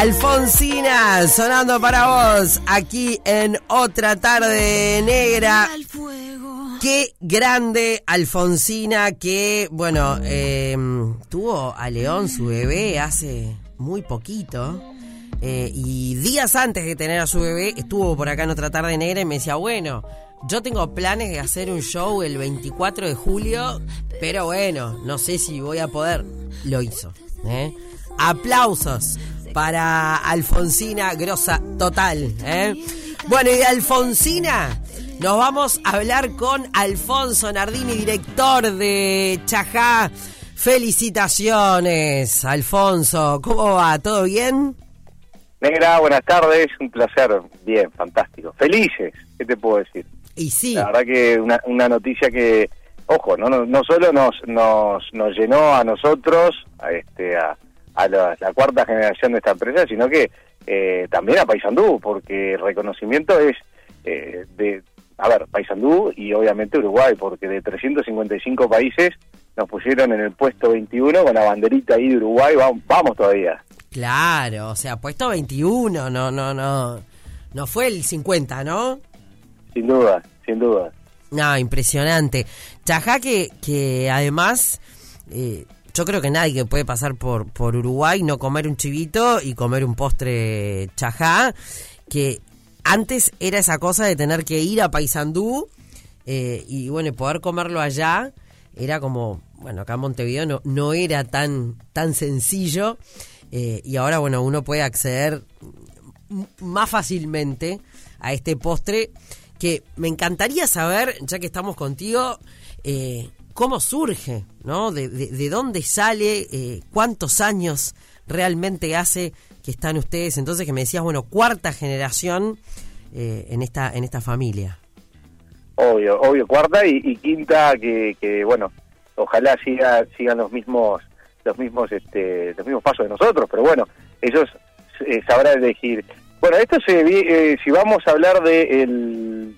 Alfonsina, sonando para vos, aquí en otra tarde negra. Qué grande Alfonsina que, bueno, em, tuvo a León, su bebé, hace muy poquito. Eh, y días antes de tener a su bebé, estuvo por acá en otra tarde negra y me decía, bueno, yo tengo planes de hacer un show el 24 de julio, pero bueno, no sé si voy a poder. Lo hizo. ¿eh? Aplausos para Alfonsina Grosa Total. ¿eh? Bueno, y de Alfonsina nos vamos a hablar con Alfonso Nardini, director de Chajá. Felicitaciones, Alfonso. ¿Cómo va? ¿Todo bien? Negra, buenas tardes. Un placer. Bien, fantástico. Felices, ¿qué te puedo decir? Y sí. La verdad que una, una noticia que, ojo, no, no, no solo nos, nos, nos llenó a nosotros, a, este, a, a la, cuarta generación de esta empresa, sino que eh, también a Paysandú, porque el reconocimiento es eh, de, a ver, Paysandú y obviamente Uruguay, porque de 355 países nos pusieron en el puesto 21 con la banderita ahí de Uruguay, vamos, vamos todavía. Claro, o sea, puesto 21, no, no, no, no fue el 50, ¿no? Sin duda, sin duda. No, impresionante. Chajá que, que además, eh, yo creo que nadie que puede pasar por, por Uruguay no comer un chivito y comer un postre chajá, que antes era esa cosa de tener que ir a Paysandú eh, y bueno, poder comerlo allá era como, bueno, acá en Montevideo no, no era tan, tan sencillo eh, y ahora bueno, uno puede acceder más fácilmente a este postre que me encantaría saber, ya que estamos contigo, eh, cómo surge, ¿no? De, de, dónde sale, eh, cuántos años realmente hace que están ustedes. Entonces que me decías, bueno, cuarta generación eh, en esta en esta familia. Obvio, obvio, cuarta y, quinta que, que, bueno, ojalá siga, sigan los mismos los mismos este los mismos pasos de nosotros, pero bueno, ellos sabrán elegir bueno, esto se eh, si vamos a hablar de el,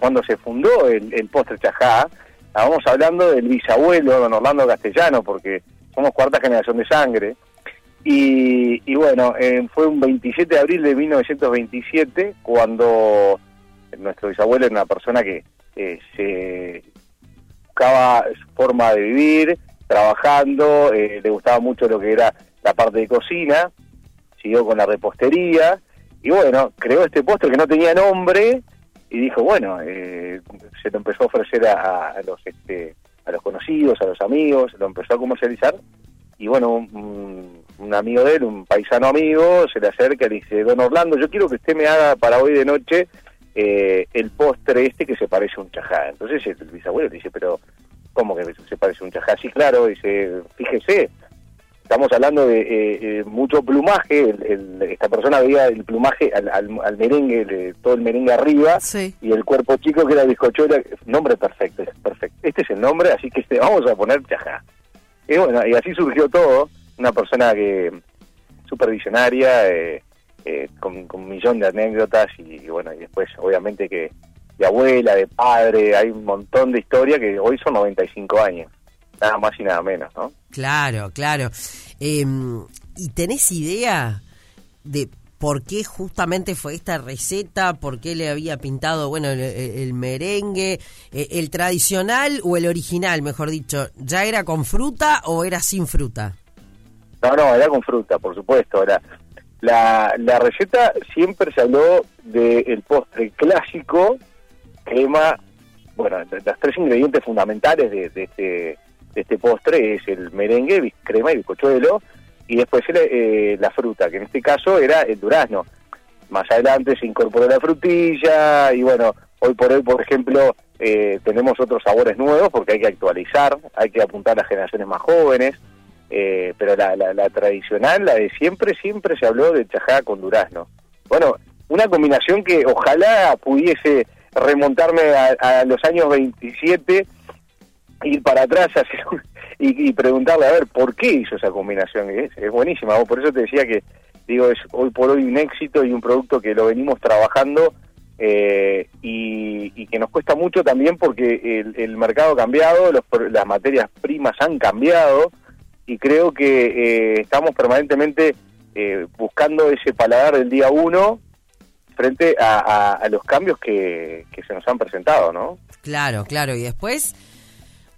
cuando se fundó el, el postre Chajá, estábamos hablando del bisabuelo, don Orlando Castellano, porque somos cuarta generación de sangre. Y, y bueno, eh, fue un 27 de abril de 1927 cuando nuestro bisabuelo era una persona que eh, se buscaba su forma de vivir, trabajando, le gustaba mucho lo que era la parte de cocina, siguió con la repostería y bueno, creó este postre que no tenía nombre y dijo, bueno, eh, se lo empezó a ofrecer a, los este, a los conocidos, a los amigos, lo empezó a comercializar y bueno, un, amigo de él, un paisano amigo, se le acerca y le dice, don Orlando, yo quiero que usted me haga para hoy de noche eh, el postre este que se parece a un chajá. Entonces el bisabuelo le dice, pero ¿cómo que se parece a un chajá? Sí, claro, dice, fíjese, estamos hablando de eh, eh, mucho plumaje, esta persona veía el plumaje al, merengue, todo el merengue arriba, y el cuerpo chico que era bizcochuelo, nombre perfecto, perfecto. Este es el nombre, así que este, vamos a poner chajá. Y bueno, y así surgió todo, una persona que supervisionaria, eh, con, un millón de anécdotas, y, bueno, y después obviamente que de abuela, de padre, hay un montón de historia que hoy son 95 años nada más y nada menos, ¿no? Claro, claro. Em, ¿Y tenés idea de por qué justamente fue esta receta? ¿Por qué le había pintado, bueno, el, merengue? Eh, ¿El tradicional o el original, mejor dicho? ¿Ya era con fruta o era sin fruta? No, no, era con fruta, por supuesto. La, la, la receta siempre se habló del postre clásico, crema, bueno, los tres ingredientes fundamentales de, de este de este postre es el merengue, crema y bizcochuelo, y después eh, la fruta, que en este caso era el durazno. Más adelante se incorporó la frutilla y bueno, hoy por hoy, por ejemplo, eh, tenemos otros sabores nuevos porque hay que actualizar, hay que apuntar a las generaciones más jóvenes, eh, pero la, la, tradicional, la de siempre, siempre se habló de chajá con durazno. Bueno, una combinación que ojalá pudiese remontarme a, a los años 27 ir para atrás y, preguntarle a ver por qué hizo esa combinación. Es, es buenísima, por eso te decía que digo es hoy por hoy un éxito y un producto que lo venimos trabajando eh, y, que nos cuesta mucho también porque el, mercado ha cambiado, las materias primas han cambiado y creo que eh, estamos permanentemente eh, buscando ese paladar del día uno frente a, los cambios que, se nos han presentado, ¿no? Claro, claro. Y después,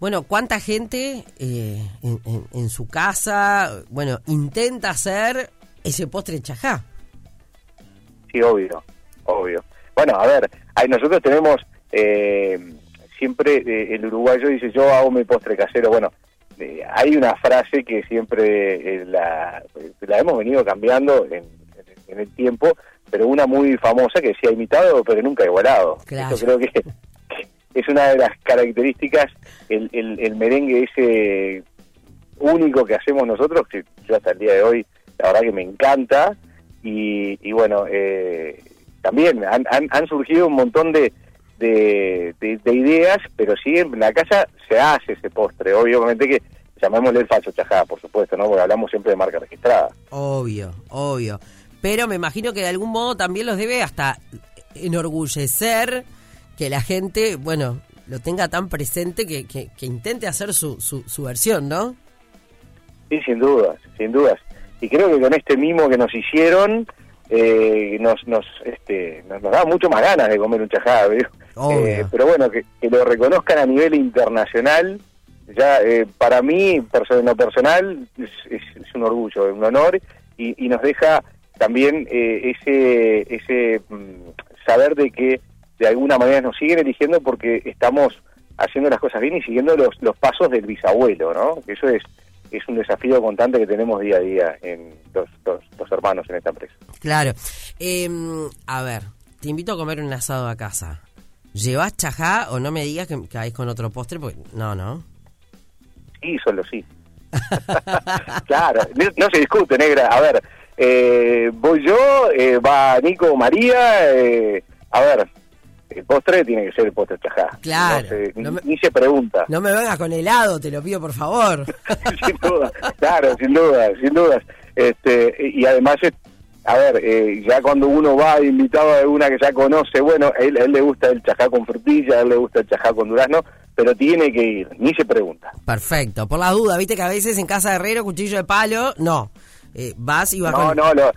bueno, ¿cuánta gente eh, en, su casa, bueno, intenta hacer ese postre chajá? Sí, obvio, obvio. Bueno, a ver, nosotros tenemos eh, siempre, eh, el uruguayo dice, yo hago mi postre casero. Bueno, hay una frase que siempre la, la hemos venido cambiando en, en el tiempo, pero una muy famosa que decía imitado pero nunca igualado. Claro. Eso creo que, es una de las características, el, el, merengue ese único que hacemos nosotros, que yo hasta el día de hoy la verdad que me encanta, y, bueno, eh, también han, han, surgido un montón de, de, ideas, pero sí en la casa se hace ese postre, obviamente que llamémosle el falso chajá, por supuesto, ¿no? Porque hablamos siempre de marca registrada. Obvio, obvio pero me imagino que de algún modo también los debe hasta enorgullecer que la gente, bueno, lo tenga tan presente que, que, intente hacer su, su, versión, ¿no? Sí, sin dudas, sin dudas. Y creo que con este mimo que nos hicieron, eh, nos, nos, este, nos, da mucho más ganas de comer un chajá, eh, pero bueno, que, lo reconozcan a nivel internacional, ya eh, para mí, en lo personal, es, es, un orgullo, un honor, y, y nos deja también eh, ese, ese mm, saber de que de alguna manera nos siguen eligiendo porque estamos haciendo las cosas bien y siguiendo los, los pasos del bisabuelo, ¿no? Eso es, es un desafío constante que tenemos día a día en los, los, hermanos en esta empresa. Claro. Em, a ver, te invito a comer un asado a casa. ¿Llevas chajá o no me digas que caes con otro postre? Porque no, ¿no? Sí, solo sí. claro, no se discute, negra. A ver, eh, voy yo, eh, va Nico María, eh, a ver, el postre tiene que ser el postre chajá. Claro. ni, se pregunta. No me vengas con helado, te lo pido por favor. sin duda, claro, sin duda, sin dudas. Este, y además, a ver, eh, ya cuando uno va invitado a una que ya conoce, bueno, a él, le gusta el chajá con frutilla, a él le gusta el chajá con durazno, pero tiene que ir, ni se pregunta. Perfecto, por la duda, viste que a veces en casa de herrero, cuchillo de palo, no. Eh, vas y vas no, No, no,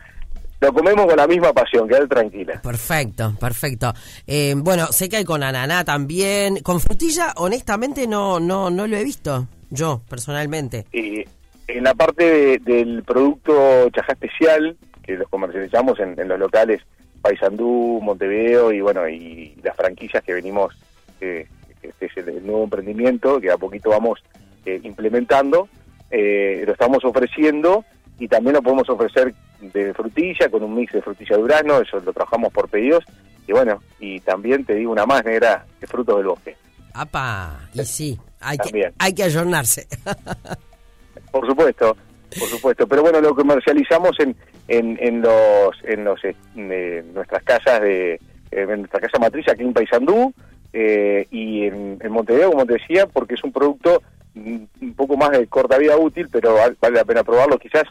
lo comemos con la misma pasión, quedar tranquila. Perfecto, perfecto. Eh, bueno, sé que hay con ananá también. Con frutilla, honestamente, no, no, no lo he visto, yo, personalmente. En la parte del producto chajá especial, que los comercializamos en, los locales Paysandú, Montevideo y bueno, y las franquicias que venimos, eh, este es el, nuevo emprendimiento que a poquito vamos eh, implementando, lo estamos ofreciendo y también lo podemos ofrecer de frutilla, con un mix de frutilla durano, eso lo trabajamos por pedidos, y bueno, y también te digo una más negra, de frutos del bosque. ¡Apa! Y sí, hay, que, hay que ayornarse. por supuesto, por supuesto, pero bueno, lo comercializamos en, en, en los, en los, eh, nuestras casas de, en nuestra casa matriz aquí en Paysandú, eh, y en, en Montevideo, como te decía, porque es un producto un poco más de corta vida útil, pero vale la pena probarlo. Quizás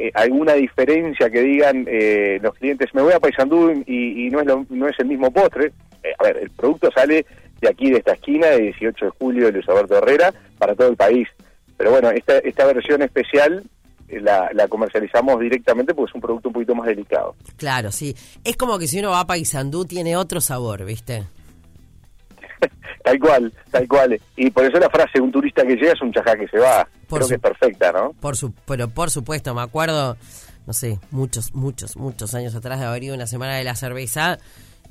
eh, alguna diferencia que digan eh, los clientes, me voy a Paysandú y, y no, es no es el mismo postre. Eh, a ver, el producto sale de aquí, de esta esquina, de 18 de julio de Luis Alberto Herrera, para todo el país. Pero bueno, esta, esta versión especial la, la, comercializamos directamente porque es un producto un poquito más delicado. Claro, sí. Es como que si uno va a Paysandú tiene otro sabor, ¿viste? tal cual, tal cual. Y por eso la frase, un turista que llega es un chajá que se va. Creo que es perfecta, ¿no? Por su, pero por supuesto, me acuerdo, no sé, muchos, muchos, muchos años atrás de haber ido una semana de la cerveza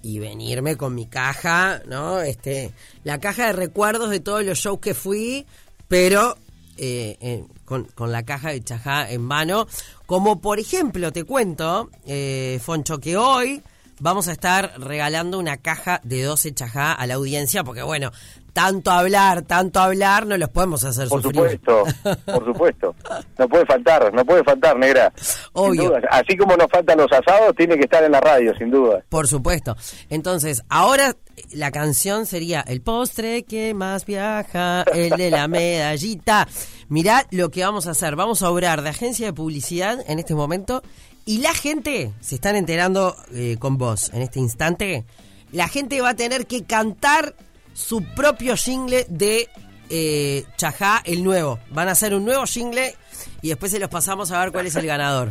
y venirme con mi caja, ¿no? Este, la caja de recuerdos de todos los shows que fui, pero eh, con, con, la caja de chajá en mano. Como por ejemplo, te cuento, eh, Foncho, que hoy vamos a estar regalando una caja de 12 chajá a la audiencia, porque bueno, tanto hablar, tanto hablar, no los podemos hacer por supuesto, por supuesto. No puede faltar, no puede faltar, negra. Obvio. Así como nos faltan los asados, tiene que estar en la radio, sin duda. Por supuesto. Entonces, ahora la canción sería El postre que más viaja, el de la medallita. Mirá lo que vamos a hacer. Vamos a obrar de agencia de publicidad en este momento y la gente, se están enterando eh, con vos en este instante, la gente va a tener que cantar su propio jingle de eh, Chajá, el nuevo. Van a hacer un nuevo jingle y después se los pasamos a ver cuál es el ganador.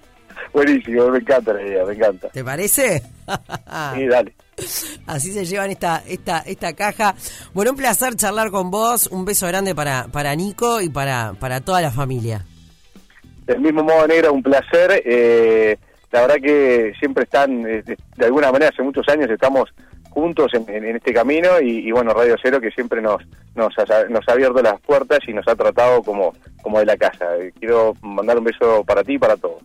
Buenísimo, me encanta la idea, me encanta. ¿Te parece? sí, dale. Así se llevan esta, esta, esta caja. Bueno, un placer charlar con vos. Un beso grande para, para Nico y para, para toda la familia. Del mismo modo, Negra, un placer. Eh, la verdad que siempre están, eh, de alguna manera, hace muchos años estamos juntos en, este camino y, bueno, Radio Cero que siempre nos, nos, ha, nos ha abierto las puertas y nos ha tratado como, como de la casa. Quiero mandar un beso para ti y para todos.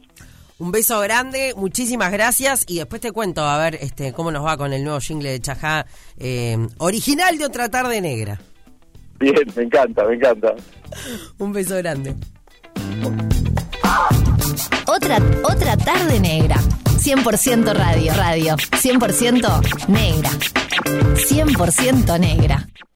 Un beso grande, muchísimas gracias y después te cuento a ver este cómo nos va con el nuevo jingle de Chajá, eh, original de Otra Tarde Negra. Bien, me encanta, me encanta. Un beso grande. Otra, otra tarde negra. 100% radio, radio. 100% negra. 100% negra.